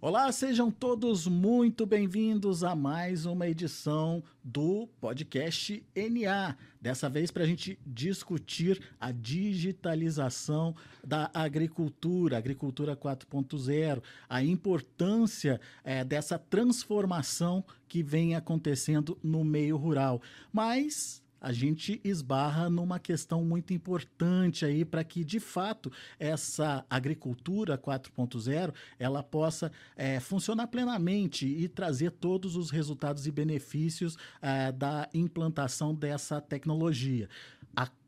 Olá, sejam todos muito bem-vindos a mais uma edição do podcast NA. Dessa vez para a gente discutir a digitalização da agricultura, agricultura 4.0, a importância é, dessa transformação que vem acontecendo no meio rural. Mas a gente esbarra numa questão muito importante aí para que de fato essa agricultura 4.0 ela possa é, funcionar plenamente e trazer todos os resultados e benefícios é, da implantação dessa tecnologia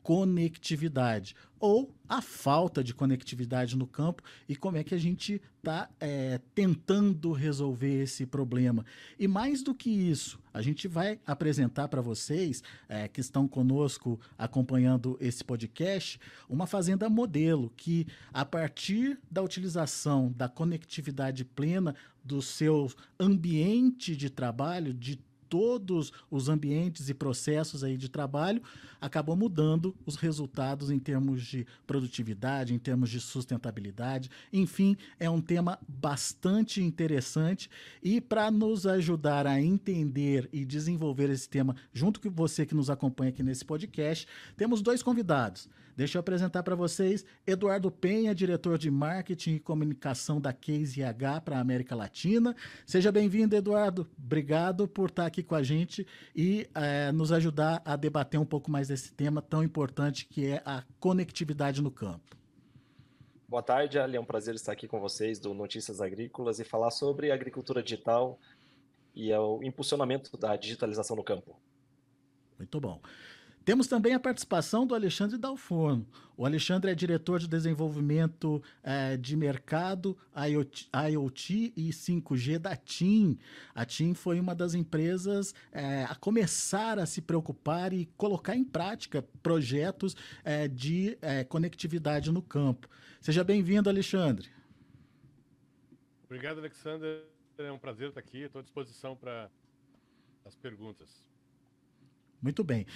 conectividade ou a falta de conectividade no campo e como é que a gente está é, tentando resolver esse problema. E mais do que isso, a gente vai apresentar para vocês é, que estão conosco acompanhando esse podcast uma fazenda modelo que, a partir da utilização da conectividade plena do seu ambiente de trabalho, de todos os ambientes e processos aí de trabalho, acabou mudando os resultados em termos de produtividade, em termos de sustentabilidade. Enfim, é um tema bastante interessante e para nos ajudar a entender e desenvolver esse tema junto com você que nos acompanha aqui nesse podcast, temos dois convidados. Deixa eu apresentar para vocês Eduardo Penha, diretor de marketing e comunicação da Case IH para a América Latina. Seja bem-vindo, Eduardo. Obrigado por estar aqui com a gente e é, nos ajudar a debater um pouco mais desse tema tão importante que é a conectividade no campo. Boa tarde, Ali. É um prazer estar aqui com vocês do Notícias Agrícolas e falar sobre agricultura digital e o impulsionamento da digitalização no campo. Muito bom. Temos também a participação do Alexandre Dalforno. O Alexandre é diretor de desenvolvimento é, de mercado IoT, IoT, e 5G da TIM. A TIM foi uma das empresas é, a começar a se preocupar e colocar em prática projetos é, de conectividade no campo. Seja bem-vindo, Alexandre. Obrigado, Alexandre. É um prazer estar aqui. Estou à disposição para as perguntas. Muito bem.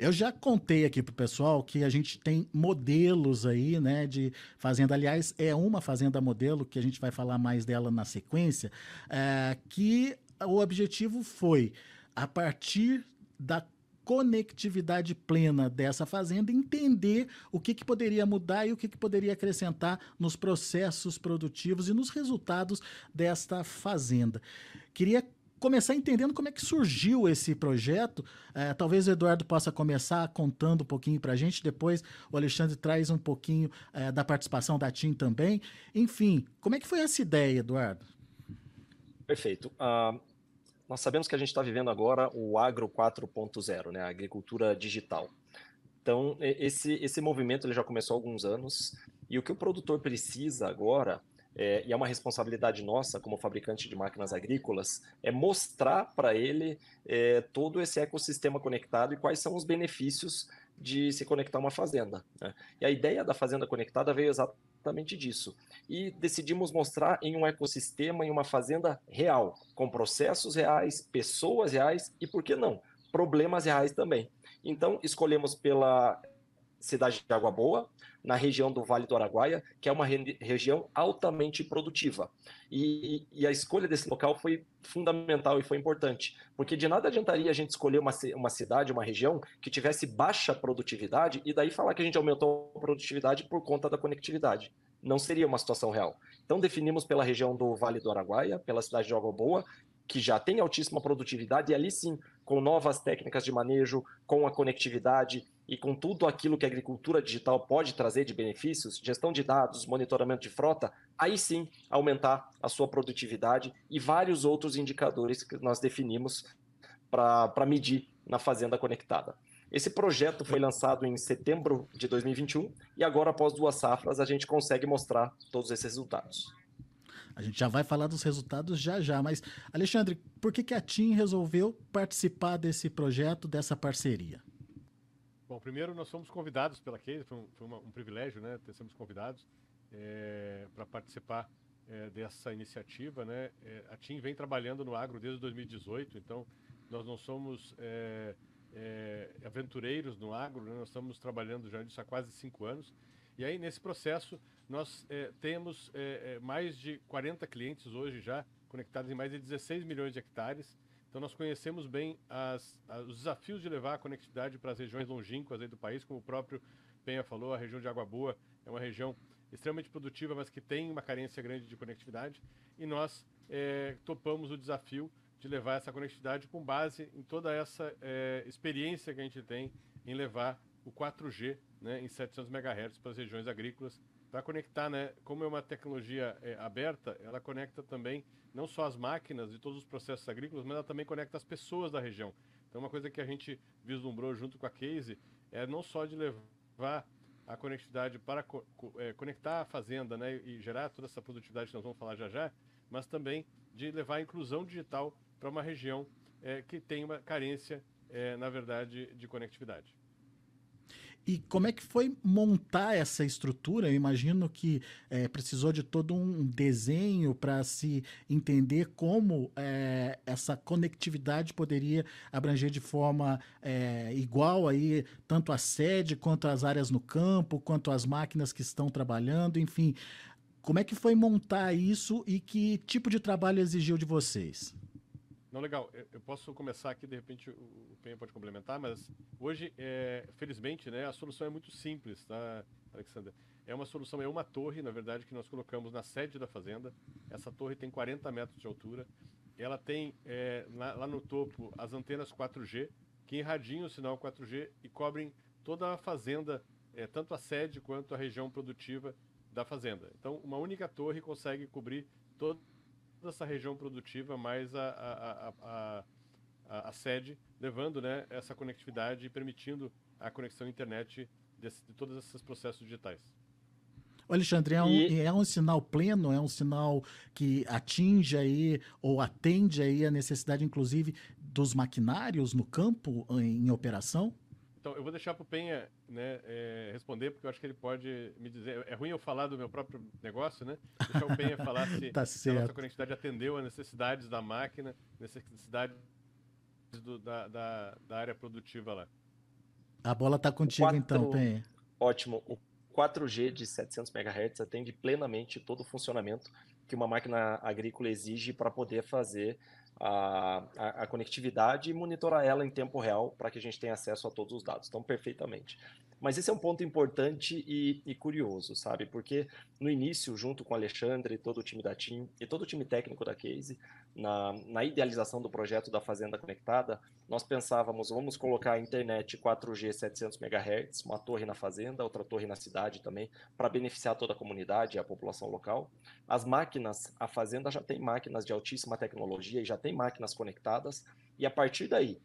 Eu já contei aqui para o pessoal que a gente tem modelos aí, né, de fazenda. Aliás, é uma fazenda modelo que a gente vai falar mais dela na sequência, é, que o objetivo foi, a partir da conectividade plena dessa fazenda, entender o que, que poderia mudar e o que, que poderia acrescentar nos processos produtivos e nos resultados desta fazenda. Queria começar entendendo como é que surgiu esse projeto. É, talvez o Eduardo possa começar contando um pouquinho para a gente, depois o Alexandre traz um pouquinho é, da participação da TIM também. Enfim, como é que foi essa ideia, Eduardo? Perfeito. Uh, nós sabemos que a gente está vivendo agora o agro 4.0, né, a agricultura digital. Então, esse, esse movimento ele já começou há alguns anos, e o que o produtor precisa agora é, e é uma responsabilidade nossa, como fabricante de máquinas agrícolas, é mostrar para ele é, todo esse ecossistema conectado e quais são os benefícios de se conectar a uma fazenda. Né? E a ideia da fazenda conectada veio exatamente disso. E decidimos mostrar em um ecossistema, em uma fazenda real, com processos reais, pessoas reais e, por que não, problemas reais também. Então, escolhemos pela cidade de Água Boa, na região do Vale do Araguaia, que é uma re região altamente produtiva. E, e, a escolha desse local foi fundamental e foi importante, porque de nada adiantaria a gente escolher uma, uma cidade, uma região que tivesse baixa produtividade e daí falar que a gente aumentou a produtividade por conta da conectividade. Não seria uma situação real. Então definimos pela região do Vale do Araguaia, pela cidade de Água Boa, que já tem altíssima produtividade, e ali sim, com novas técnicas de manejo, com a conectividade e com tudo aquilo que a agricultura digital pode trazer de benefícios, gestão de dados, monitoramento de frota, aí sim aumentar a sua produtividade e vários outros indicadores que nós definimos para medir na Fazenda Conectada. Esse projeto foi lançado em setembro de 2021 e agora, após duas safras, a gente consegue mostrar todos esses resultados. A gente já vai falar dos resultados já já, mas Alexandre, por que, que a TIM resolveu participar desse projeto, dessa parceria? Bom, primeiro nós fomos convidados pela Case, foi um, foi uma, um privilégio, né, ter sermos convidados é, para participar é, dessa iniciativa, né. É, a TIM vem trabalhando no agro desde 2018, então nós não somos aventureiros no agro, né, nós estamos trabalhando já nisso há quase cinco anos. E aí nesse processo nós temos mais de 40 clientes hoje já conectados em mais de 16 milhões de hectares. Então nós conhecemos bem as, as, os desafios de levar a conectividade para as regiões longínquas do país, como o próprio Penha falou, a região de Água Boa é uma região extremamente produtiva, mas que tem uma carência grande de conectividade. E nós é, topamos o desafio de levar essa conectividade com base em toda essa é, experiência que a gente tem em levar o 4G né, em 700 MHz para as regiões agrícolas, para conectar, né, como é uma tecnologia é, aberta, ela conecta também não só as máquinas e todos os processos agrícolas, mas ela também conecta as pessoas da região. Então, uma coisa que a gente vislumbrou junto com a Case é não só de levar a conectividade para co é, conectar a fazenda né, e gerar toda essa produtividade que nós vamos falar já já, mas também de levar a inclusão digital para uma região é, que tem uma carência, é, na verdade, de conectividade. E como é que foi montar essa estrutura? Eu imagino que é, precisou de todo um desenho para se entender como é, essa conectividade poderia abranger de forma é, igual aí tanto a sede quanto as áreas no campo, quanto as máquinas que estão trabalhando, enfim. Como é que foi montar isso e que tipo de trabalho exigiu de vocês? Não, legal. Eu posso começar aqui, de repente o Penha pode complementar, mas hoje, é, felizmente, né, a solução é muito simples, tá, Alexander? É uma solução, é uma torre, na verdade, que nós colocamos na sede da fazenda. Essa torre tem 40 metros de altura. Ela tem é, lá, lá no topo as antenas 4G, que irradiam o sinal 4G e cobrem toda a fazenda, é, tanto a sede quanto a região produtiva da fazenda. Então, uma única torre consegue cobrir todo toda essa região produtiva, mais a, a, a, a, a sede, levando né, essa conectividade e permitindo a conexão à internet desse, de todos esses processos digitais. Alexandre, é um, e... é um sinal pleno, é um sinal que atinge aí ou atende aí a necessidade, inclusive, dos maquinários no campo em, em operação? Então, eu vou deixar para o Penha né, é, responder, porque eu acho que ele pode me dizer. É ruim eu falar do meu próprio negócio, né? Deixar o Penha falar se, tá se a nossa conectividade atendeu às necessidades da máquina, necessidades do, da, da, da, área produtiva lá. A bola está contigo 4... então, Penha. Ótimo. O 4G de 700 MHz atende plenamente todo o funcionamento que uma máquina agrícola exige para poder fazer a, a, a, conectividade e monitorar ela em tempo real para que a gente tenha acesso a todos os dados. Então, perfeitamente. Mas esse é um ponto importante e, e, curioso, sabe? Porque no início, junto com o Alexandre, todo o time da TIM e todo o time técnico da Case, na, na idealização do projeto da Fazenda Conectada, nós pensávamos, vamos colocar a internet 4G 700 MHz, uma torre na fazenda, outra torre na cidade também, para beneficiar toda a comunidade e a população local. As máquinas, a fazenda já tem máquinas de altíssima tecnologia e já tem máquinas conectadas, e a partir daí,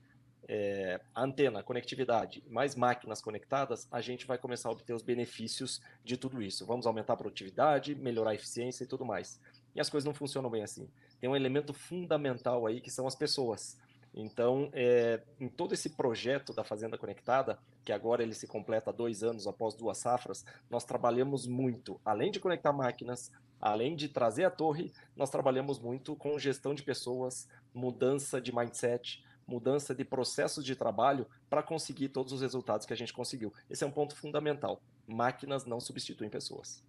é, antena, conectividade, mais máquinas conectadas, a gente vai começar a obter os benefícios de tudo isso. Vamos aumentar a produtividade, melhorar a eficiência e tudo mais. E as coisas não funcionam bem assim. Tem um elemento fundamental aí que são as pessoas. Então, é, em todo esse projeto da Fazenda Conectada, que agora ele se completa dois anos após duas safras, nós trabalhamos muito, além de conectar máquinas, além de trazer a torre, nós trabalhamos muito com gestão de pessoas, mudança de mindset, mudança de processos de trabalho para conseguir todos os resultados que a gente conseguiu. Esse é um ponto fundamental. Máquinas não substituem pessoas.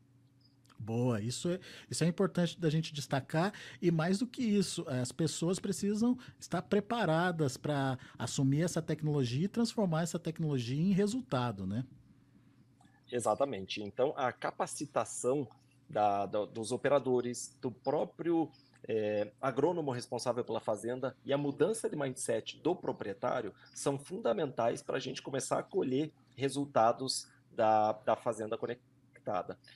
Boa, isso é, isso é importante da gente destacar e mais do que isso, as pessoas precisam estar preparadas para assumir essa tecnologia e transformar essa tecnologia em resultado, né? Exatamente. Então, a capacitação da, da, dos operadores, do próprio é, agrônomo responsável pela fazenda e a mudança de mindset do proprietário são fundamentais para a gente começar a colher resultados da, da fazenda conectada.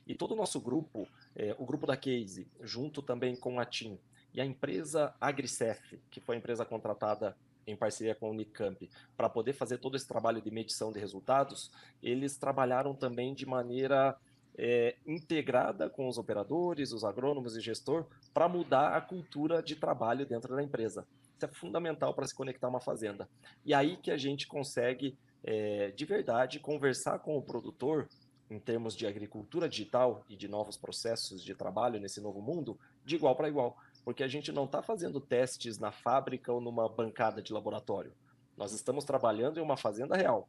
E todo o nosso grupo, é, o grupo da Case, junto também com a TIM e a empresa Agricef, que foi a empresa contratada em parceria com a Unicamp, para poder fazer todo esse trabalho de medição de resultados, eles trabalharam também de maneira é, integrada com os operadores, os agrônomos e gestor para mudar a cultura de trabalho dentro da empresa. Isso é fundamental para se conectar a uma fazenda. E aí que a gente consegue, é, de verdade, conversar com o produtor em termos de agricultura digital e de novos processos de trabalho nesse novo mundo, de igual para igual. Porque a gente não está fazendo testes na fábrica ou numa bancada de laboratório. Nós estamos trabalhando em uma fazenda real,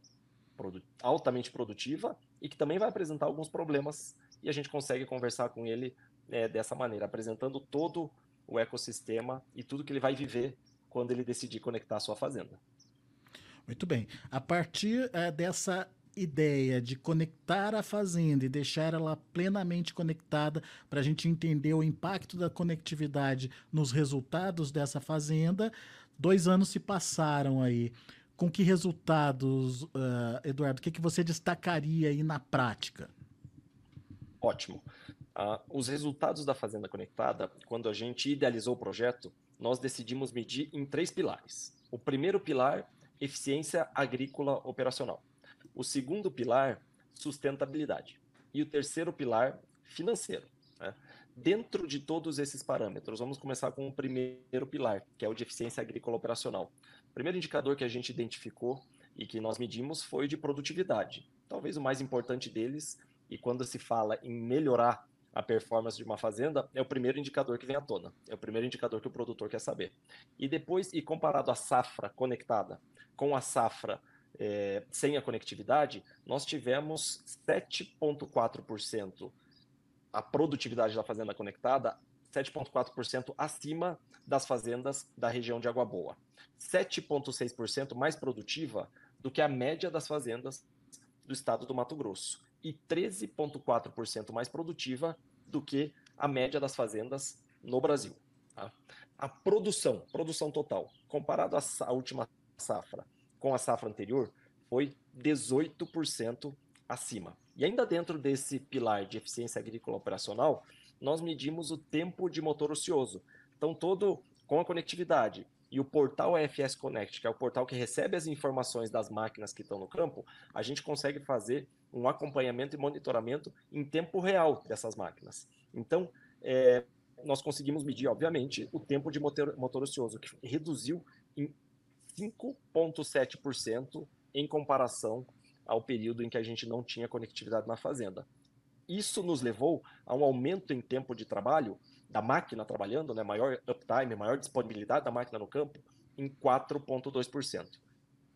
altamente produtiva e que também vai apresentar alguns problemas e a gente consegue conversar com ele é, dessa maneira, apresentando todo o ecossistema e tudo que ele vai viver quando ele decidir conectar a sua fazenda. Muito bem. A partir é, dessa ideia de conectar a fazenda e deixar ela plenamente conectada para a gente entender o impacto da conectividade nos resultados dessa fazenda, dois anos se passaram aí. Com que resultados, uh, Eduardo? O que, que você destacaria aí na prática? Ótimo. Uh, os resultados da Fazenda Conectada, quando a gente idealizou o projeto, nós decidimos medir em três pilares. O primeiro pilar, eficiência agrícola operacional. O segundo pilar, sustentabilidade. E o terceiro pilar, financeiro. Né? Dentro de todos esses parâmetros, vamos começar com o primeiro pilar, que é o de eficiência agrícola operacional. O primeiro indicador que a gente identificou e que nós medimos foi de produtividade. Talvez o mais importante deles, e quando se fala em melhorar a performance de uma fazenda, é o primeiro indicador que vem à tona. É o primeiro indicador que o produtor quer saber. E depois, e comparado a safra conectada com a safra é, sem a conectividade, nós tivemos 7,4% a produtividade da fazenda conectada 7,4% acima das fazendas da região de Água Boa. 7,6% mais produtiva do que a média das fazendas do estado do Mato Grosso. E 13,4% mais produtiva do que a média das fazendas no Brasil. Tá? A produção, produção total, comparado à última safra com a safra anterior, foi 18% acima. E ainda dentro desse pilar de eficiência agrícola operacional, nós medimos o tempo de motor ocioso. Então, todo com a conectividade e o portal EFS Connect, que é o portal que recebe as informações das máquinas que estão no campo, a gente consegue fazer um acompanhamento e monitoramento em tempo real dessas máquinas. Então, é, nós conseguimos medir, obviamente, o tempo de motor, motor ocioso, que reduziu em 5,7% em comparação ao período em que a gente não tinha conectividade na fazenda. Isso nos levou a um aumento em tempo de trabalho da máquina trabalhando, né, maior uptime, maior disponibilidade da máquina no campo, em 4,2%.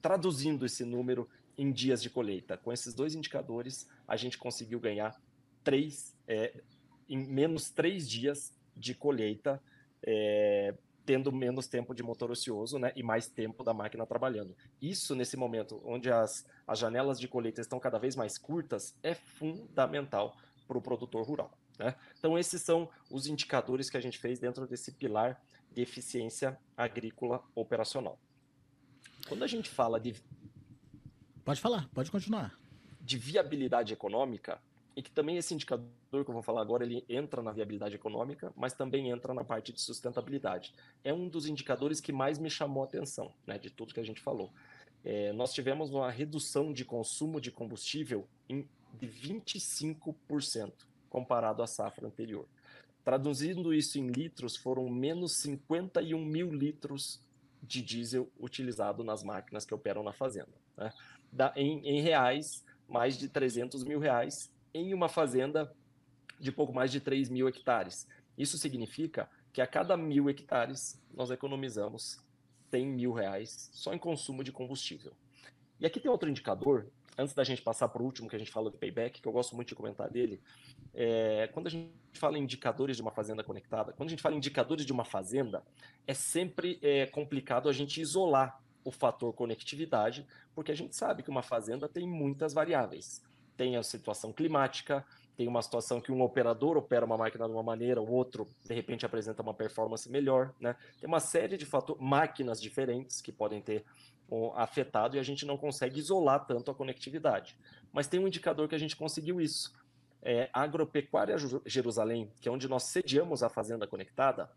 Traduzindo esse número em dias de colheita, com esses dois indicadores, a gente conseguiu ganhar três, é, em menos três dias de colheita, é, tendo menos tempo de motor ocioso né, e mais tempo da máquina trabalhando. Isso, nesse momento, onde as, as janelas de colheita estão cada vez mais curtas, é fundamental para o produtor rural. Né? Então, esses são os indicadores que a gente fez dentro desse pilar de eficiência agrícola operacional. Quando a gente fala de. Pode falar, pode continuar. De viabilidade econômica, e que também esse indicador que eu vou falar agora, ele entra na viabilidade econômica, mas também entra na parte de sustentabilidade. É um dos indicadores que mais me chamou a atenção, né, de tudo que a gente falou. É, nós tivemos uma redução de consumo de combustível em, de 25% comparado à safra anterior. Traduzindo isso em litros, foram menos 51 mil litros de diesel utilizado nas máquinas que operam na fazenda. Né? Da, em, em reais, mais de 300 mil reais em uma fazenda de pouco mais de 3 mil hectares. Isso significa que a cada mil hectares nós economizamos 100 mil reais só em consumo de combustível. E aqui tem outro indicador, antes da gente passar para o último que a gente fala do payback, que eu gosto muito de comentar dele. É, quando a gente fala em indicadores de uma fazenda conectada, quando a gente fala em indicadores de uma fazenda, é sempre é, complicado a gente isolar o fator conectividade, porque a gente sabe que uma fazenda tem muitas variáveis tem a situação climática, tem uma situação que um operador opera uma máquina de uma maneira, o outro, de repente, apresenta uma performance melhor, né? Tem uma série de fatores, máquinas diferentes que podem ter afetado e a gente não consegue isolar tanto a conectividade. Mas tem um indicador que a gente conseguiu isso. É, a Agropecuária Jerusalém, que é onde nós sediamos a Fazenda Conectada,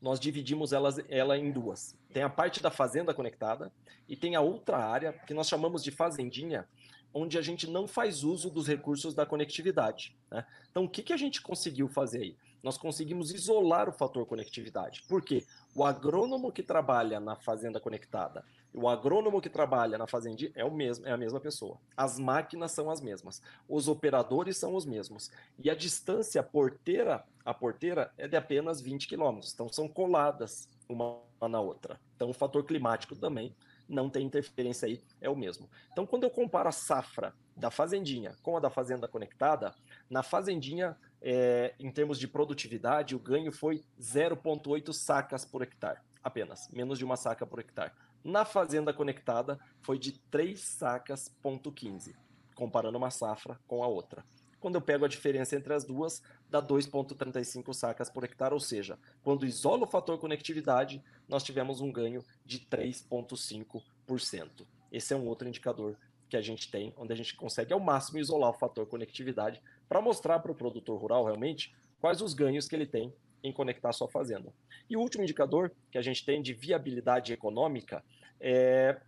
nós dividimos elas, ela em duas. Tem a parte da fazenda conectada e tem a outra área que nós chamamos de fazendinha, onde a gente não faz uso dos recursos da conectividade. Né? Então, o que, que a gente conseguiu fazer aí? Nós conseguimos isolar o fator conectividade. Por quê? O agrônomo que trabalha na fazenda conectada o agrônomo que trabalha na fazenda é, o mesmo, é a mesma pessoa. As máquinas são as mesmas. Os operadores são os mesmos. E a distância porteira a porteira é de apenas 20 quilômetros. Então, são coladas uma na outra. Então, o fator climático também não tem interferência aí, é o mesmo. Então, quando eu comparo a safra da fazendinha com a da fazenda conectada, na fazendinha, é, em termos de produtividade, o ganho foi 0,8 sacas por hectare, apenas, menos de uma saca por hectare. Na fazenda conectada, foi de 3 sacas, ponto 15, comparando uma safra com a outra. Quando eu pego a diferença entre as duas, dá 2,35 sacas por hectare, ou seja, quando isola o fator conectividade, nós tivemos um ganho de 3,5%. Esse é um outro indicador que a gente tem, onde a gente consegue ao máximo isolar o fator conectividade para mostrar para o produtor rural realmente quais os ganhos que ele tem em conectar sua fazenda. E o último indicador que a gente tem de viabilidade econômica é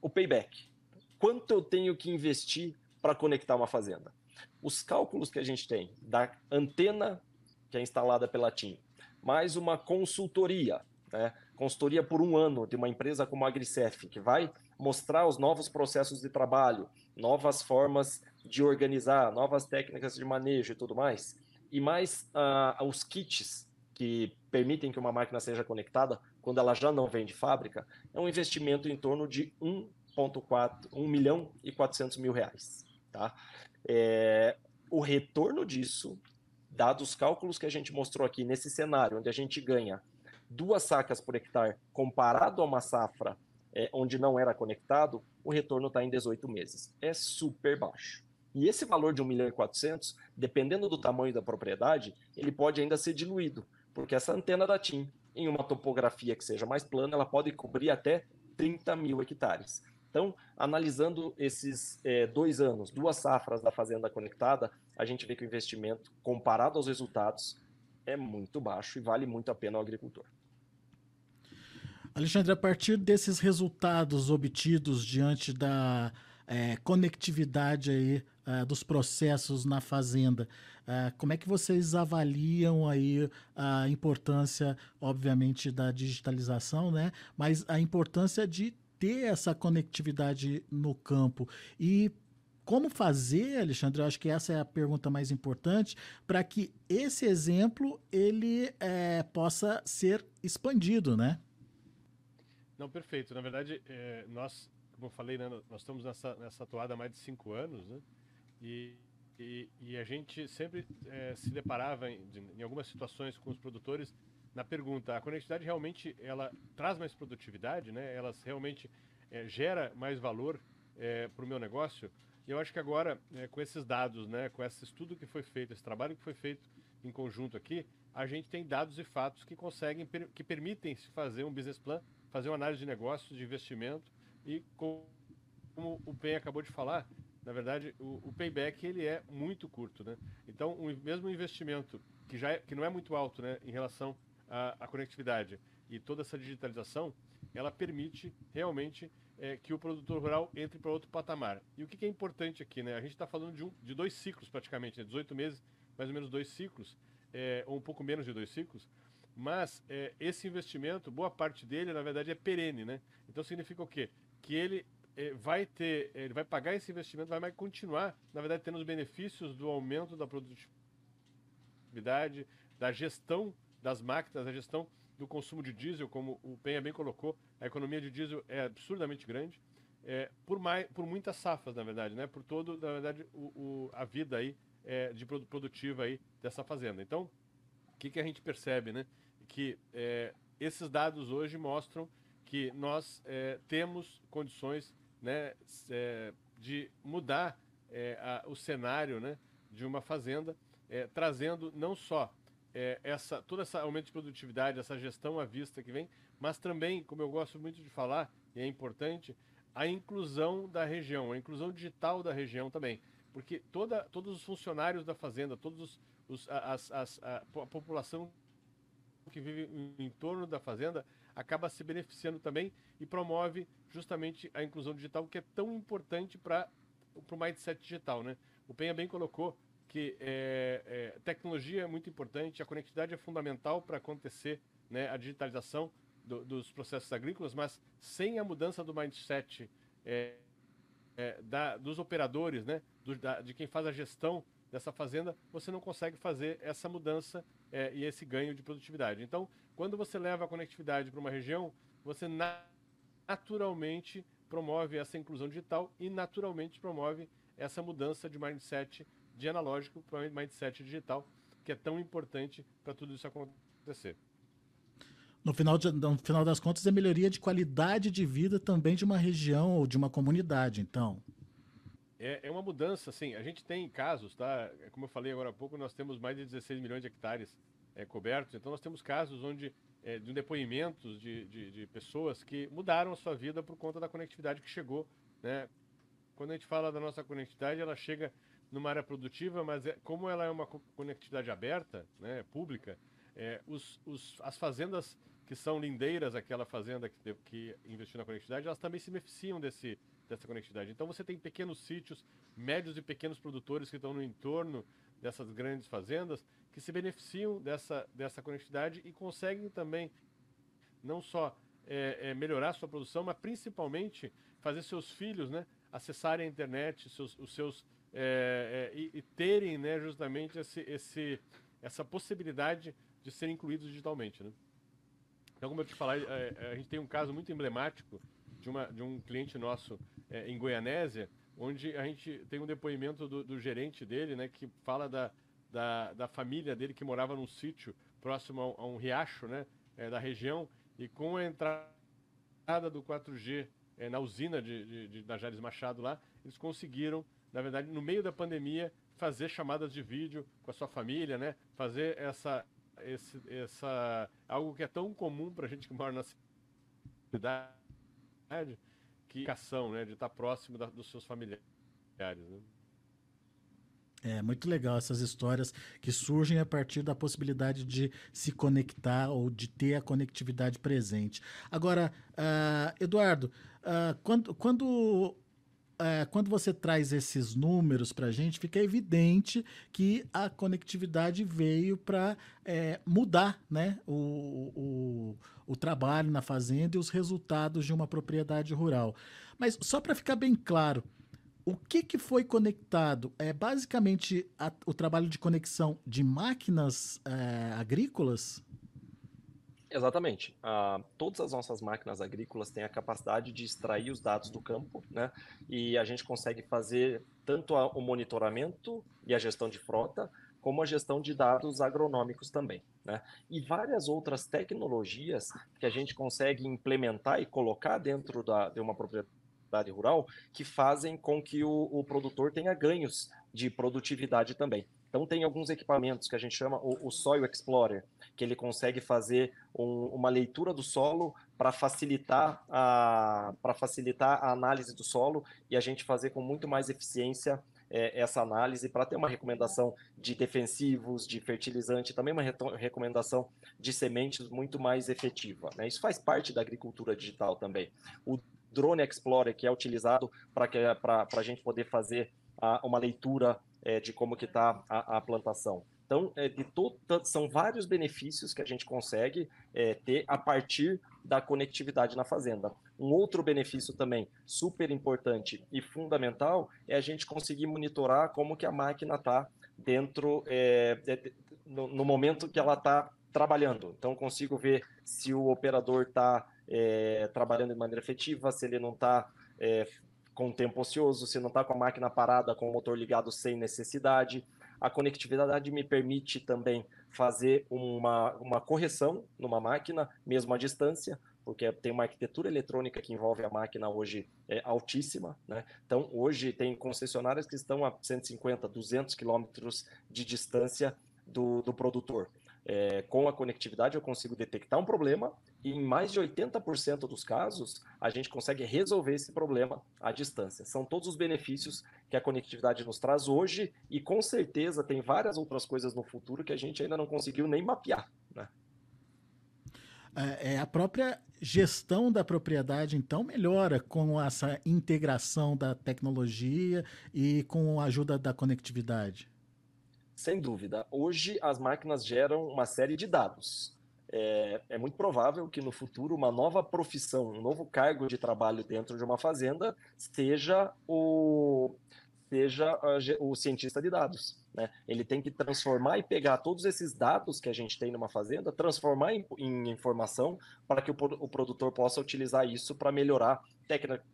o payback. Quanto eu tenho que investir para conectar uma fazenda? Os cálculos que a gente tem da antena que é instalada pela TIM, mais uma consultoria, né? consultoria por um ano de uma empresa como a Agricef, que vai mostrar os novos processos de trabalho, novas formas de organizar, novas técnicas de manejo e tudo mais, e mais uh, os kits que permitem que uma máquina seja conectada quando ela já não vem de fábrica, é um investimento em torno de 1,4 1 milhão e 400 mil reais. Tá? É, o retorno disso, dados os cálculos que a gente mostrou aqui nesse cenário, onde a gente ganha duas sacas por hectare comparado a uma safra é, onde não era conectado, o retorno está em 18 meses. É super baixo. E esse valor de 1 milhão e 400, dependendo do tamanho da propriedade, ele pode ainda ser diluído, porque essa antena da TIM, em uma topografia que seja mais plana, ela pode cobrir até 30 mil hectares. Então, analisando esses é, dois anos, duas safras da Fazenda Conectada, a gente vê que o investimento, comparado aos resultados, é muito baixo e vale muito a pena ao agricultor. Alexandre, a partir desses resultados obtidos diante da é, conectividade aí, é, dos processos na fazenda, é, como é que vocês avaliam aí a importância, obviamente, da digitalização, né? Mas a importância de ter essa conectividade no campo e como fazer, Alexandre? Eu acho que essa é a pergunta mais importante para que esse exemplo ele é, possa ser expandido, né? Não, perfeito. Na verdade, é, nós, como eu falei, né, nós estamos nessa, nessa atuada há mais de cinco anos, né? E, e, e a gente sempre é, se deparava em, em algumas situações com os produtores na pergunta, a conectividade realmente ela traz mais produtividade, né? Ela realmente é, gera mais valor é, para o meu negócio. E eu acho que agora, é, com esses dados, né, com esse estudo que foi feito, esse trabalho que foi feito em conjunto aqui, a gente tem dados e fatos que conseguem, que permitem se fazer um business plan, fazer uma análise de negócios, de investimento e como, como o PEN acabou de falar, na verdade, o, o, payback ele é muito curto, né? Então, o mesmo investimento que já é, que não é muito alto, né, em relação a, a conectividade e toda essa digitalização, ela permite realmente é, que o produtor rural entre para outro patamar. E o que, que, é importante aqui, né? A gente está falando de, um, de, dois ciclos praticamente, né? 18 meses, mais ou menos dois ciclos, é, ou um pouco menos de dois ciclos. Mas é, esse investimento, boa parte dele, na verdade, é perene, né? Então significa o quê? Que ele é, vai ter, ele vai pagar esse investimento, vai continuar, na verdade, tendo os benefícios do aumento da produtividade, da gestão das máquinas, a gestão do consumo de diesel, como o Penha bem colocou, a economia de diesel é absurdamente grande, é, por, mais, por muitas safras, na verdade, né? por todo, na verdade, o, o a vida aí, é, de produtiva aí dessa fazenda. Então, o que, que a gente percebe? Né? Que é, esses dados hoje mostram que nós é, temos condições né, é, de mudar é, a, o cenário né, de uma fazenda, trazendo não só é, essa, todo esse aumento de produtividade, essa gestão à vista que vem, mas também, como eu gosto muito de falar, e é importante, a inclusão da região, a inclusão digital da região também. Porque toda, todos os funcionários da fazenda, todos os, os as, as, a, a população que vive em torno da fazenda acaba se beneficiando também e promove justamente a inclusão digital, que é tão importante para o mindset digital. Né? O Penha bem colocou que é, é, tecnologia é muito importante, a conectividade é fundamental para acontecer né, a digitalização do, dos processos agrícolas, mas sem a mudança do mindset é, é da, dos operadores, né, do, da, de quem faz a gestão dessa fazenda, você não consegue fazer essa mudança é, e esse ganho de produtividade. Então, quando você leva a conectividade para uma região, você naturalmente promove essa inclusão digital e naturalmente promove essa mudança de mindset de analógico para mindset digital, que é tão importante para tudo isso acontecer. No final, de, no final das contas, é melhoria de qualidade de vida também de uma região ou de uma comunidade, então. É, é uma mudança, assim, a gente tem casos, tá? É como eu falei agora há pouco, nós temos mais de 16 milhões de hectares é, cobertos, então nós temos casos onde, é, de depoimentos de, de, de pessoas que mudaram a sua vida por conta da conectividade que chegou, né? Quando a gente fala da nossa conectividade, ela chega numa área produtiva, mas é, como ela é uma conectividade aberta, né, pública, é, os, os, as fazendas que são lindeiras, aquela fazenda que, que investiu na conectividade, elas também se beneficiam desse, dessa conectividade. Então você tem pequenos sítios, médios e pequenos produtores que estão no entorno dessas grandes fazendas que se beneficiam dessa, dessa conectividade e conseguem também não só é, é, melhorar sua produção, mas principalmente fazer seus filhos né, acessarem a internet, seus, os seus é, é, e, e, terem né, justamente esse, esse, essa possibilidade de serem incluídos digitalmente. Né? Então, como eu te falei, é, é, a gente tem um caso muito emblemático de, uma, de um cliente nosso é, em Goianésia, onde a gente tem um depoimento do, do gerente dele, né, que fala da, da, da, família dele que morava num sítio próximo a, a um riacho né, é, da região, e com a entrada do 4G é, na usina de, de, de, da Jales Machado lá, eles conseguiram na verdade, no meio da pandemia, fazer chamadas de vídeo com a sua família, né? Fazer essa, esse, essa algo que é tão comum para gente que mora na cidade, que ação, né? De estar próximo da, dos seus familiares. Né? É muito legal essas histórias que surgem a partir da possibilidade de se conectar ou de ter a conectividade presente. Agora, uh, Eduardo, uh, quando, quando é, quando você traz esses números para a gente, fica evidente que a conectividade veio para é, mudar né, o, o, o, trabalho na fazenda e os resultados de uma propriedade rural. Mas só para ficar bem claro, o que, que foi conectado? É basicamente a, o trabalho de conexão de máquinas é, agrícolas? Exatamente. Uh, todas as nossas máquinas agrícolas têm a capacidade de extrair os dados do campo, né? E a gente consegue fazer tanto a, o monitoramento e a gestão de frota, como a gestão de dados agronômicos também, né? E várias outras tecnologias que a gente consegue implementar e colocar dentro da, de uma propriedade rural que fazem com que o, o produtor tenha ganhos de produtividade também. Então tem alguns equipamentos que a gente chama o, o Soil Explorer, que ele consegue fazer um, uma leitura do solo para facilitar a para facilitar a análise do solo e a gente fazer com muito mais eficiência é, essa análise para ter uma recomendação de defensivos, de fertilizante, também uma recomendação de sementes muito mais efetiva. Né? Isso faz parte da agricultura digital também. O Drone Explorer, que é utilizado para a gente poder fazer uma leitura é, de como que está a, a, plantação. Então, é, de são vários benefícios que a gente consegue é, ter a partir da conectividade na fazenda. Um outro benefício também super importante e fundamental é a gente conseguir monitorar como que a máquina está dentro é, no, no, momento que ela está trabalhando. Então, consigo ver se o operador está é, trabalhando de maneira efetiva, se ele não está é, com tempo ocioso, se não está com a máquina parada, com o motor ligado sem necessidade. A conectividade me permite também fazer uma, uma correção numa máquina, mesmo à distância, porque tem uma arquitetura eletrônica que envolve a máquina hoje é, altíssima. Né? Então, hoje tem concessionárias que estão a 150, 200 quilômetros de distância do, do produtor. É, com a conectividade, eu consigo detectar um problema e em mais de 80% dos casos, a gente consegue resolver esse problema à distância. São todos os benefícios que a conectividade nos traz hoje e com certeza tem várias outras coisas no futuro que a gente ainda não conseguiu nem mapear. Né? É, é a própria gestão da propriedade, então, melhora com essa integração da tecnologia e com a ajuda da conectividade. Sem dúvida. Hoje as máquinas geram uma série de dados é, é, muito provável que no futuro uma nova profissão, um novo cargo de trabalho dentro de uma fazenda seja o seja o cientista de dados. Né? Ele tem que transformar e pegar todos esses dados que a gente tem numa fazenda, transformar em, em informação para que o, o, produtor possa utilizar isso para melhorar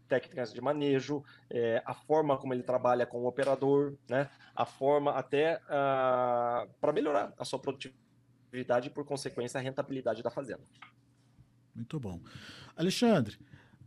técnicas de manejo, é, a forma como ele trabalha com o operador, né? a forma até uh, para melhorar a sua produtividade e, por consequência, a rentabilidade da fazenda. Muito bom. Alexandre,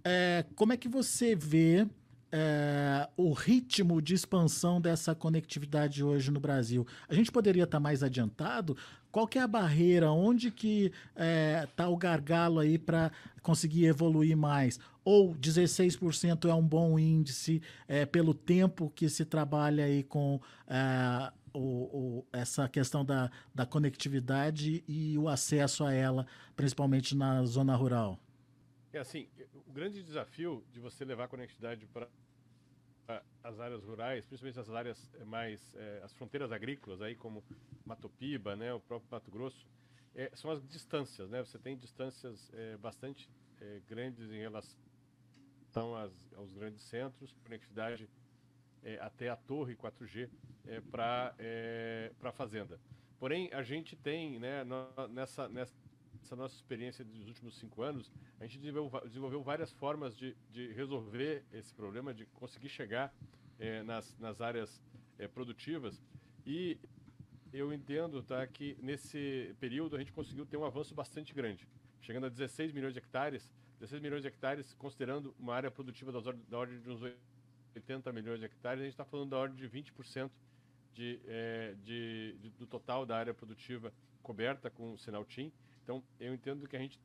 é, como é que você vê é, o ritmo de expansão dessa conectividade hoje no Brasil? A gente poderia estar mais adiantado? Qual é a barreira? Onde que está é, tá o gargalo aí para conseguir evoluir mais? Ou 16% é um bom índice é, pelo tempo que se trabalha aí com é, o, o, essa questão da, da conectividade e o acesso a ela, principalmente na zona rural? É assim, o grande desafio de você levar a conectividade para as áreas rurais, principalmente as áreas eh, mais, é, as fronteiras agrícolas, aí como Mato Piba, né, o próprio Mato Grosso, é, são as distâncias, né? Você tem distâncias é, bastante grandes em relação aos grandes centros, conectividade até a torre 4G para para a fazenda. Porém, a gente tem, né, nessa, nessa essa nossa experiência dos últimos cinco anos, a gente desenvolveu, desenvolveu várias formas de, de, resolver esse problema, de conseguir chegar é, nas, nas áreas é, produtivas. E eu entendo tá, que nesse período a gente conseguiu ter um avanço bastante grande, chegando a 16 milhões de hectares. 16 milhões de hectares, considerando uma área produtiva da ordem de uns 80 milhões de hectares, a gente está falando da ordem de 20% de, é, de, de, do total da área produtiva coberta com o sinal TIM. Então, eu entendo que a gente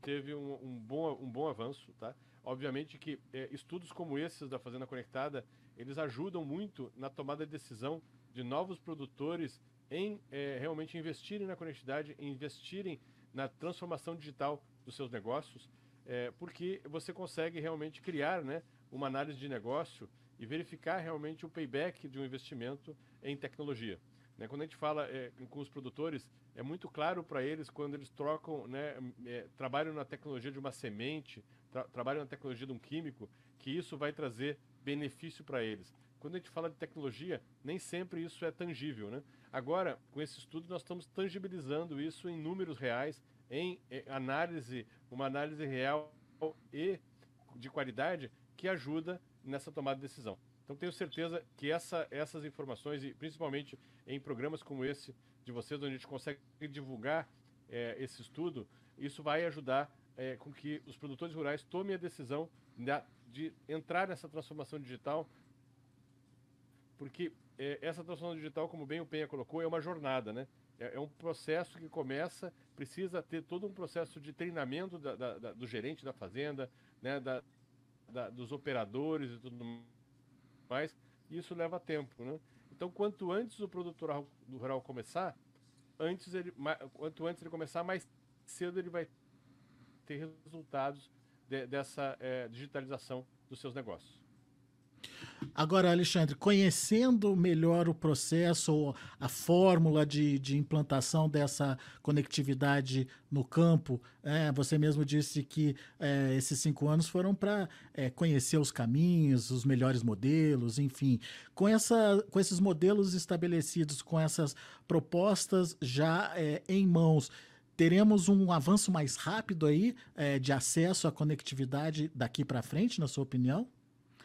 teve um, um bom, um bom avanço, tá? Obviamente que é, estudos como esses da Fazenda Conectada, eles ajudam muito na tomada de decisão de novos produtores em é, realmente investirem na conectividade, investirem na transformação digital dos seus negócios, é, porque você consegue realmente criar né, uma análise de negócio e verificar realmente o payback de um investimento em tecnologia. Né? Quando a gente fala é, com os produtores, é muito claro para eles quando eles trocam, né, é, trabalham na tecnologia de uma semente, tra trabalham na tecnologia de um químico, que isso vai trazer benefício para eles. Quando a gente fala de tecnologia, nem sempre isso é tangível. Né? Agora, com esse estudo, nós estamos tangibilizando isso em números reais, em é, análise, uma análise real e de qualidade que ajuda nessa tomada de decisão. Então tenho certeza que essa, essas informações, e principalmente em programas como esse de vocês, onde a gente consegue divulgar é, esse estudo, isso vai ajudar é, com que os produtores rurais tomem a decisão de, entrar nessa transformação digital, porque é, essa transformação digital, como bem o Penha colocou, é uma jornada, né? É, é um processo que começa, precisa ter todo um processo de treinamento da, da, da, do gerente da fazenda, né? da, dos operadores e tudo mais, isso leva tempo, né? Então, quanto antes o produtor rural começar, antes ele, quanto antes ele começar, mais cedo ele vai ter resultados de, dessa é, digitalização dos seus negócios. Agora, Alexandre, conhecendo melhor o processo, a fórmula de, de implantação dessa conectividade no campo, é, você mesmo disse que é, esses cinco anos foram para é, conhecer os caminhos, os melhores modelos, enfim. Com, essa, com esses modelos estabelecidos, com essas propostas já é, em mãos, teremos um avanço mais rápido aí é, de acesso à conectividade daqui para frente, na sua opinião?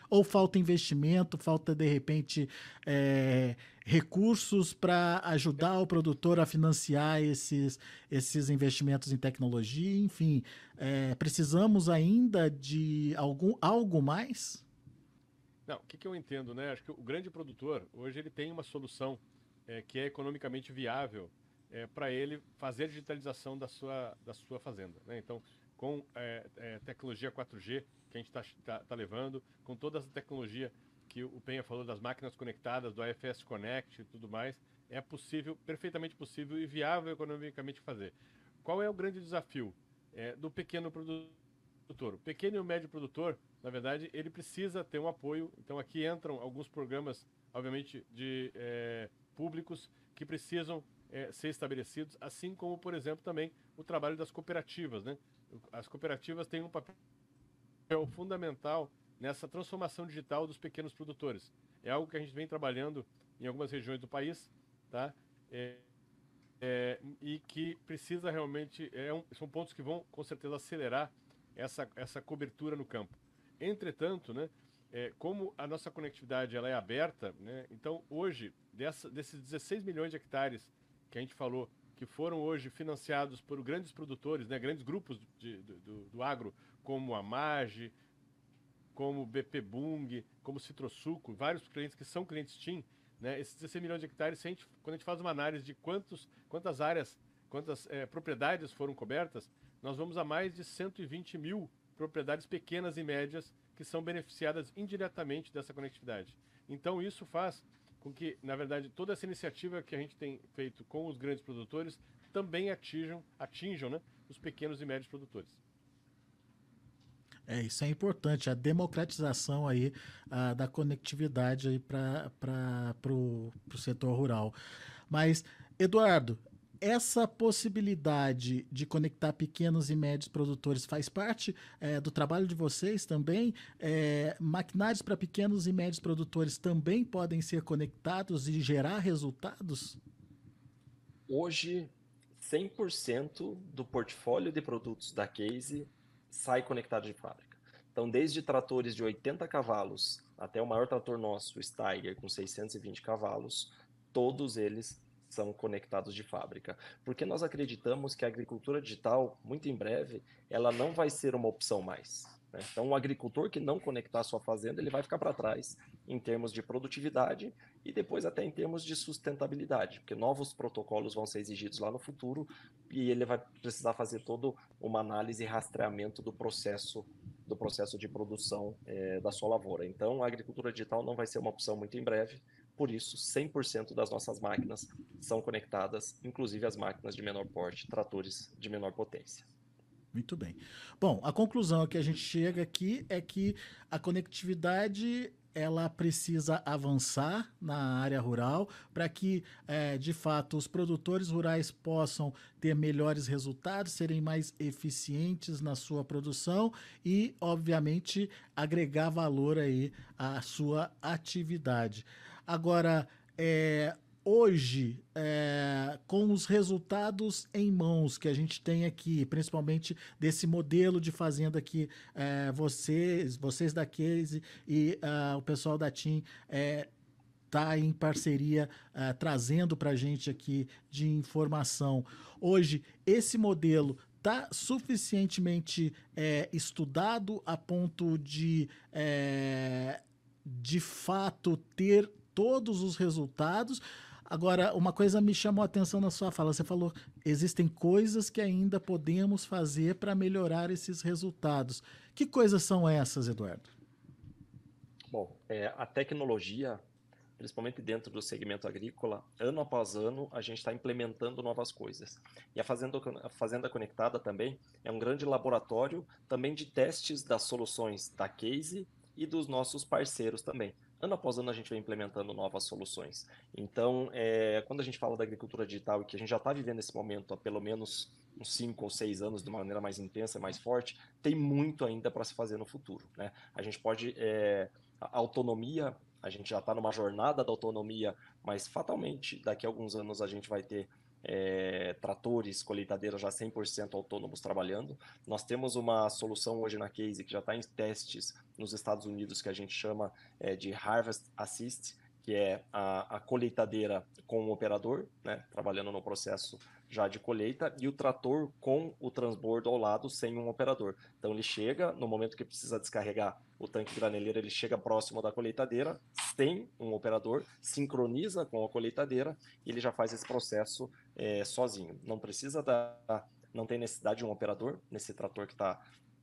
Ou falta investimento, falta de repente é, recursos para ajudar o produtor a financiar esses, esses investimentos em tecnologia? Enfim, é, precisamos ainda de algum, algo mais? Não, o que, que, eu entendo, né? Acho que o grande produtor, hoje, ele tem uma solução é, que é economicamente viável é, para ele fazer a digitalização da sua, da sua fazenda. Né? Então, com é, é, tecnologia 4G, que a gente está tá, tá levando, com toda essa tecnologia que o Penha falou das máquinas conectadas, do IFS Connect e tudo mais, é possível, perfeitamente possível e viável economicamente fazer. Qual é o grande desafio é, do pequeno produtor? O pequeno e o médio produtor, na verdade, ele precisa ter um apoio. Então aqui entram alguns programas, obviamente, de é, públicos que precisam é, ser estabelecidos, assim como, por exemplo, também o trabalho das cooperativas. Né? As cooperativas têm um papel fundamental nessa transformação digital dos pequenos produtores. É algo que a gente vem trabalhando em algumas regiões do país, tá? É, é, e que precisa realmente, é um, são pontos que vão com certeza acelerar essa, essa cobertura no campo. Entretanto, né, é, como a nossa conectividade ela é aberta, né, então hoje, dessa, desses 16 milhões de hectares que a gente falou, que foram hoje financiados por grandes produtores, né, grandes grupos de, do, do, agro, como a Mage, como BP Bung, como Citrosuco, vários clientes que são clientes TIM, né, esses 16 milhões de hectares, a gente, quando a gente faz uma análise de quantos, quantas áreas, quantas é, propriedades foram cobertas, nós vamos a mais de 120 mil propriedades pequenas e médias que são beneficiadas indiretamente dessa conectividade. Então isso faz com que, na verdade, toda essa iniciativa que a gente tem feito com os grandes produtores também atinjam, atinjam né, os pequenos e médios produtores. É, isso é importante, a democratização aí a, da conectividade para o setor rural. Mas, Eduardo, essa possibilidade de conectar pequenos e médios produtores faz parte é, do trabalho de vocês também? É, maquinários para pequenos e médios produtores também podem ser conectados e gerar resultados? Hoje, 100% do portfólio de produtos da Case sai conectado de fábrica. Então, desde tratores de 80 cavalos até o maior trator nosso, o Steiger, com 620 cavalos, todos eles são conectados de fábrica, porque nós acreditamos que a agricultura digital, muito em breve, ela não vai ser uma opção mais. Né? Então, o agricultor que não conectar sua fazenda, ele vai ficar para trás em termos de produtividade e depois até em termos de sustentabilidade, porque novos protocolos vão ser exigidos lá no futuro e ele vai precisar fazer toda uma análise e rastreamento do processo do processo de produção é, da sua lavoura. Então, a agricultura digital não vai ser uma opção muito em breve, por isso, 100% das nossas máquinas são conectadas, inclusive as máquinas de menor porte, tratores de menor potência. Muito bem. Bom, a conclusão que a gente chega aqui é que a conectividade ela precisa avançar na área rural para que, é, de fato, os produtores rurais possam ter melhores resultados, serem mais eficientes na sua produção e, obviamente, agregar valor aí à sua atividade. Agora, é, hoje, é, com os resultados em mãos que a gente tem aqui, principalmente desse modelo de fazenda que é, vocês, vocês da Case e uh, o pessoal da TIM é, tá em parceria uh, trazendo para a gente aqui de informação. Hoje, esse modelo está suficientemente é, estudado a ponto de, de fato, ter todos os resultados. Agora, uma coisa me chamou a atenção na sua fala. Você falou existem coisas que ainda podemos fazer para melhorar esses resultados. Que coisas são essas, Eduardo? Bom, é, a tecnologia, principalmente dentro do segmento agrícola, ano após ano a gente está implementando novas coisas. E a Fazenda, a Fazenda Conectada também é um grande laboratório também de testes das soluções da Case e dos nossos parceiros também ano após ano a gente vem implementando novas soluções. Então, é, quando a gente fala da agricultura digital e que a gente já está vivendo esse momento há pelo menos uns 5 ou 6 anos de uma maneira mais intensa, mais forte, tem muito ainda para se fazer no futuro. Né? A gente pode. É, a autonomia, a gente já está numa jornada da autonomia, mas fatalmente daqui a alguns anos a gente vai ter é, tratores, colheitadeiras já 100% autônomos trabalhando. Nós temos uma solução hoje na Case que já está em testes nos Estados Unidos que a gente chama é, de Harvest Assist, que é a, a colheitadeira com o operador, né, trabalhando no processo já de colheita, e o trator com o transbordo ao lado sem um operador. Então ele chega, no momento que precisa descarregar o tanque graneleiro, ele chega próximo da colheitadeira, sem um operador, sincroniza com a colheitadeira e ele já faz esse processo é, sozinho. Não precisa da. Não tem necessidade de um operador nesse trator que está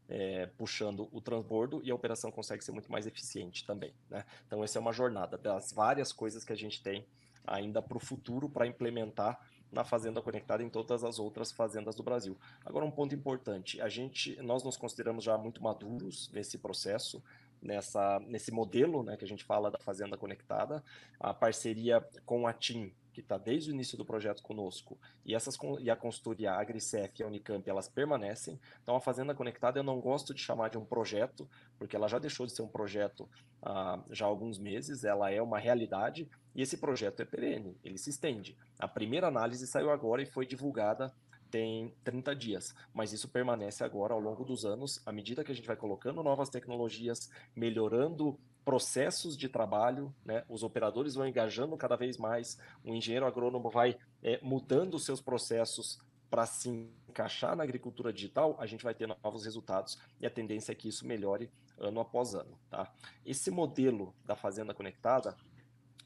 é, puxando o transbordo e a operação consegue ser muito mais eficiente também. Né? Então, essa é uma jornada das várias coisas que a gente tem ainda para o futuro para implementar na fazenda conectada em todas as outras fazendas do Brasil. Agora um ponto importante, a gente, nós nos consideramos já muito maduros nesse processo, nessa, nesse modelo, né, que a gente fala da fazenda conectada. A parceria com a TIM que está desde o início do projeto conosco, e, essas, e a consultoria AgriSec e a Unicamp, elas permanecem. Então, a Fazenda Conectada eu não gosto de chamar de um projeto, porque ela já deixou de ser um projeto ah, já há alguns meses, ela é uma realidade, e esse projeto é perene, ele se estende. A primeira análise saiu agora e foi divulgada tem 30 dias, mas isso permanece agora ao longo dos anos, à medida que a gente vai colocando novas tecnologias, melhorando processos de trabalho, né? os operadores vão engajando cada vez mais, o engenheiro agrônomo vai é, mudando os seus processos para se encaixar na agricultura digital, a gente vai ter novos resultados e a tendência é que isso melhore ano após ano. Tá? Esse modelo da Fazenda Conectada,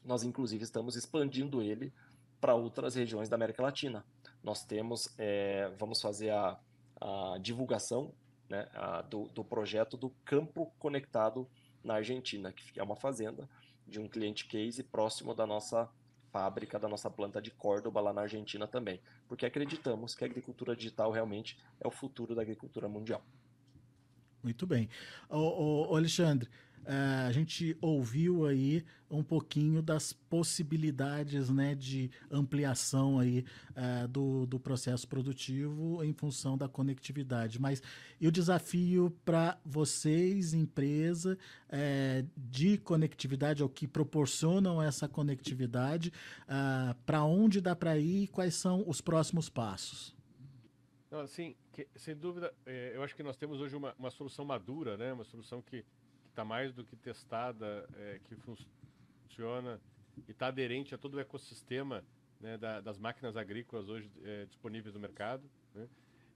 nós inclusive estamos expandindo ele para outras regiões da América Latina nós temos, é, vamos fazer a, a divulgação né, a, do, do projeto do Campo Conectado na Argentina, que é uma fazenda de um cliente case próximo da nossa fábrica, da nossa planta de Córdoba lá na Argentina também, porque acreditamos que a agricultura digital realmente é o futuro da agricultura mundial. Muito bem. O, Alexandre, Uh, a gente ouviu aí um pouquinho das possibilidades né, de ampliação aí, uh, do, do processo produtivo em função da conectividade. Mas e o desafio para vocês, empresa, uh, de conectividade, ou que proporcionam essa conectividade, para onde dá para ir e quais são os próximos passos? Não, assim, que, sem dúvida, é, eu acho que nós temos hoje uma, uma solução madura, né, uma solução que está mais do que testada, é, que funciona e está aderente a todo o ecossistema né, da, das máquinas agrícolas hoje é, disponíveis no mercado. Né?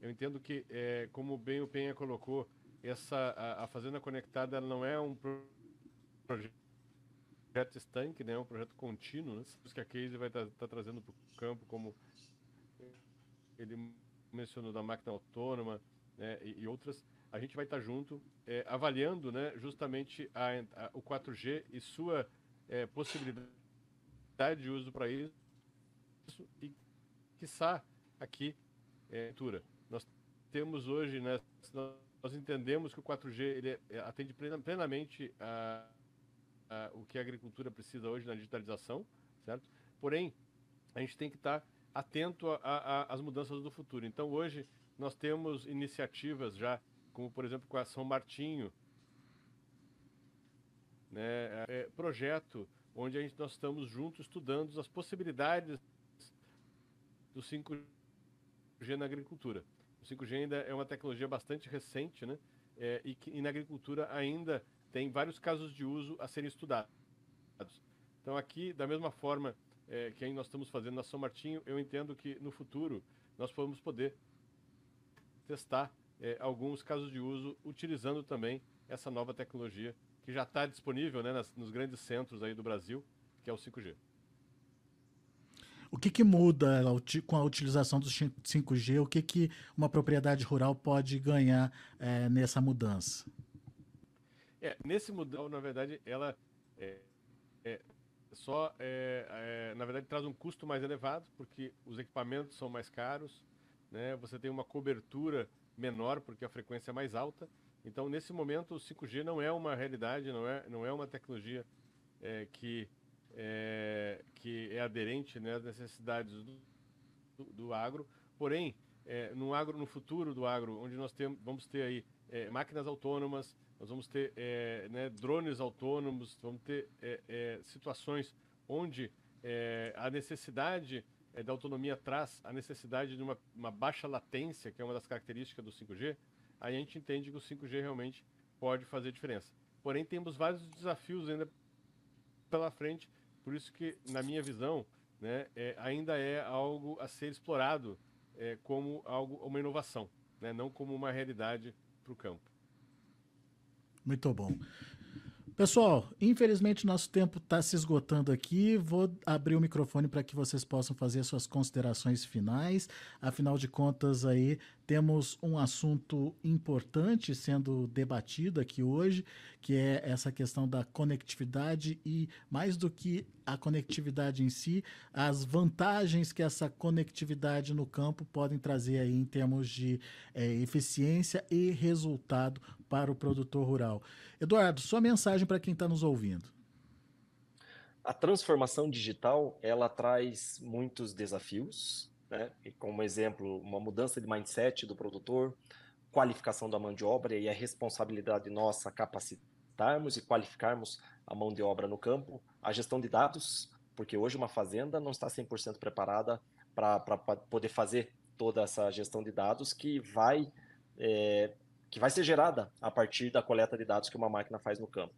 Eu entendo que, é, como bem o Penha colocou, essa, a, a Fazenda Conectada não é um pro, projeto estanque, né? é um projeto contínuo. Né? Que a Casey vai estar tá, tá trazendo para o campo, como ele mencionou da máquina autônoma né? e, e outras a gente vai estar junto é, avaliando né, justamente a, a, o 4G e sua é, possibilidade de uso para isso e, quiçá, aqui, é, Nós temos hoje, né, nós entendemos que o 4G ele é, atende plenamente a, a, o que a agricultura precisa hoje na digitalização, certo? Porém, a gente tem que estar atento às mudanças do futuro. Então, hoje, nós temos iniciativas já como por exemplo com a São Martinho, né, é, projeto onde a gente, nós estamos juntos estudando as possibilidades do 5G na agricultura. O 5G ainda é uma tecnologia bastante recente, né, é, e que e na agricultura ainda tem vários casos de uso a serem estudados. Então aqui, da mesma forma é, que nós estamos fazendo na São Martinho, eu entendo que no futuro nós vamos poder testar é, alguns casos de uso utilizando também essa nova tecnologia que já está disponível né, nas, nos grandes centros aí do Brasil, que é o 5G. O que, que muda com a utilização do 5G? O que, que uma propriedade rural pode ganhar é, nessa mudança? É, nesse mudança, na verdade, ela é, é só, é, é, na verdade, traz um custo mais elevado, porque os equipamentos são mais caros, né? você tem uma cobertura menor porque a frequência é mais alta. Então, nesse momento, o 5G não é uma realidade, não é, não é uma tecnologia é, que, é, que é aderente né, às necessidades do, do, do agro. Porém, é, no agro, no futuro do agro, onde nós temos, vamos ter aí é, máquinas autônomas, nós vamos ter é, né, drones autônomos, vamos ter é, é, situações onde é, a necessidade da autonomia traz a necessidade de uma, uma, baixa latência, que é uma das características do 5G, aí a gente entende que o 5G realmente pode fazer diferença. Porém, temos vários desafios ainda pela frente, por isso que, na minha visão, né, é, ainda é algo a ser explorado é, como algo, uma inovação, né, não como uma realidade para o campo. Muito bom. Pessoal, infelizmente nosso tempo está se esgotando aqui. Vou abrir o microfone para que vocês possam fazer suas considerações finais. Afinal de contas, aí temos um assunto importante sendo debatido aqui hoje, que é essa questão da conectividade e, mais do que a conectividade em si, as vantagens que essa conectividade no campo podem trazer aí em termos de é, eficiência e resultado para o produtor rural. Eduardo, sua mensagem para quem está nos ouvindo. a transformação digital ela traz muitos desafios, né? E como exemplo, uma mudança de mindset do produtor, qualificação da mão de obra e a responsabilidade nossa capacitarmos e qualificarmos a mão de obra no campo, a gestão de dados, porque hoje uma fazenda não está 100% preparada para poder fazer toda essa gestão de dados que vai é, que vai ser gerada a partir da coleta de dados que uma máquina faz no campo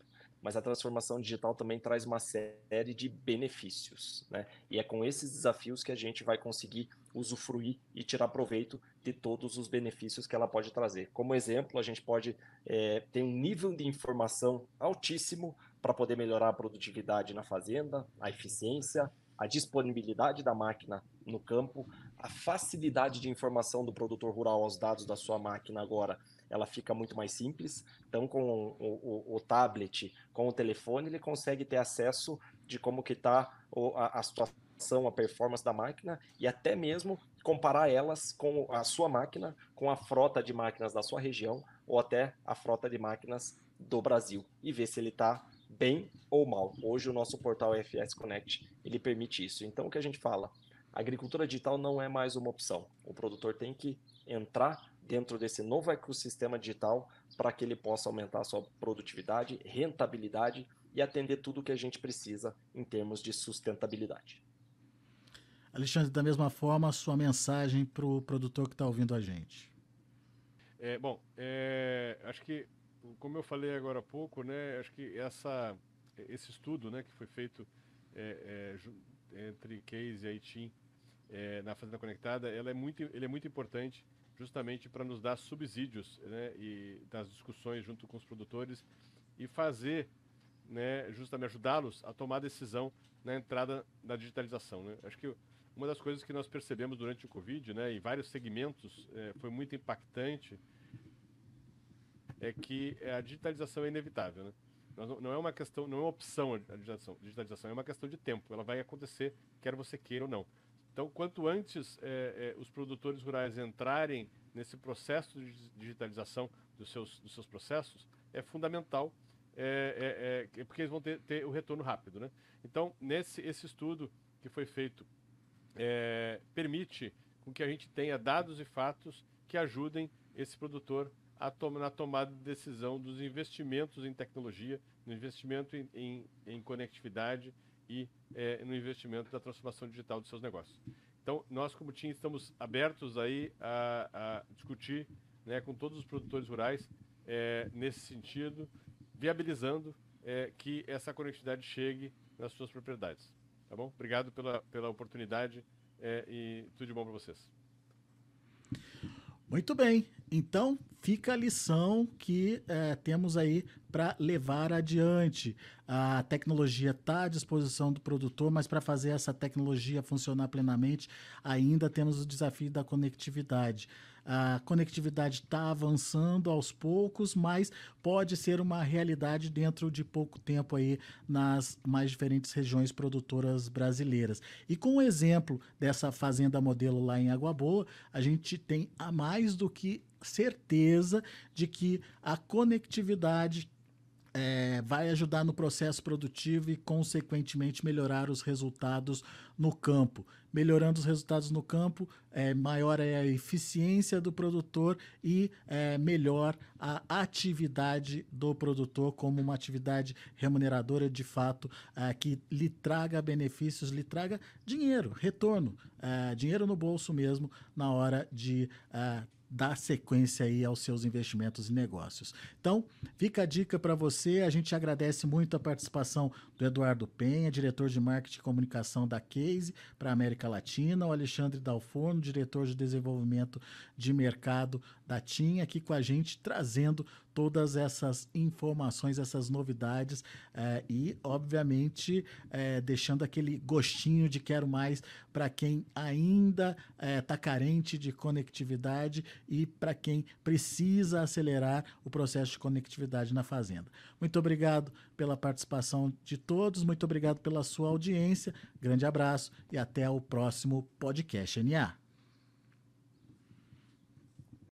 mas a transformação digital também traz uma série de benefícios, né? E é com esses desafios que a gente vai conseguir usufruir e tirar proveito de todos os benefícios que ela pode trazer. Como exemplo, a gente pode é, ter um nível de informação altíssimo para poder melhorar a produtividade na fazenda, a eficiência, a disponibilidade da máquina no campo, a facilidade de informação do produtor rural aos dados da sua máquina agora ela fica muito mais simples. Então, com o, o, o tablet, com o telefone, ele consegue ter acesso de como que está a, a situação, a performance da máquina e até mesmo comparar elas com a sua máquina, com a frota de máquinas da sua região ou até a frota de máquinas do Brasil e ver se ele está bem ou mal. Hoje o nosso portal FS Connect ele permite isso. Então o que a gente fala, a agricultura digital não é mais uma opção. O produtor tem que entrar dentro desse novo ecossistema digital para que ele possa aumentar a sua produtividade, rentabilidade e atender tudo o que a gente precisa em termos de sustentabilidade. Alexandre, da mesma forma, a sua mensagem para o produtor que está ouvindo a gente. É, bom, é, acho que, como eu falei agora há pouco, né, acho que essa, esse estudo né, que foi feito é, é entre Case e Aitin é, na Fazenda Conectada, ela é muito, ele é muito importante justamente para nos dar subsídios né, e das discussões junto com os produtores e fazer, né, justamente ajudá-los a tomar decisão na entrada da digitalização. Né? Acho que uma das coisas que nós percebemos durante o Covid, né, em vários segmentos, é, foi muito impactante, é que a digitalização é inevitável. Né? Não é uma questão, não é uma opção a digitalização, digitalização, é uma questão de tempo. Ela vai acontecer, quer você queira ou não. Então, quanto antes é, é, os produtores rurais entrarem nesse processo de digitalização dos seus, dos seus processos, é fundamental, é, é, é porque eles vão ter, ter, o retorno rápido. Né? Então, nesse esse estudo que foi feito, é, permite com que a gente tenha dados e fatos que ajudem esse produtor a tom na tomada de decisão dos investimentos em tecnologia, no investimento em, em, em conectividade e é, no investimento da transformação digital dos seus negócios. Então, nós como TIM estamos abertos aí a, a discutir né, com todos os produtores rurais é, nesse sentido, viabilizando é, que essa conectividade chegue nas suas propriedades. Tá bom? Obrigado pela, pela oportunidade é, e tudo de bom para vocês. Muito bem. Então, fica a lição que é, temos aí para levar adiante. A tecnologia está à disposição do produtor, mas para fazer essa tecnologia funcionar plenamente, ainda temos o desafio da conectividade. A conectividade está avançando aos poucos, mas pode ser uma realidade dentro de pouco tempo aí nas mais diferentes regiões produtoras brasileiras. E com o exemplo dessa fazenda modelo lá em Água Boa, a gente tem a mais do que certeza de que a conectividade é, vai ajudar no processo produtivo e, consequentemente, melhorar os resultados no campo. Melhorando os resultados no campo, é, maior é a eficiência do produtor e é, melhor a atividade do produtor como uma atividade remuneradora de fato, é, que lhe traga benefícios, lhe traga dinheiro, retorno, dinheiro no bolso mesmo na hora de dar sequência aí aos seus investimentos e negócios. Então, fica a dica para você. A gente agradece muito a participação do Eduardo Penha, diretor de marketing e comunicação da Case para a América Latina, o Alexandre Dalforno, diretor de desenvolvimento de mercado da TIM, aqui com a gente trazendo todas essas informações, essas novidades é, e, obviamente, é, deixando aquele gostinho de quero mais para quem ainda está é, carente de conectividade e para quem precisa acelerar o processo de conectividade na fazenda. Muito obrigado pela participação de todos, muito obrigado pela sua audiência, grande abraço e até o próximo podcast NA.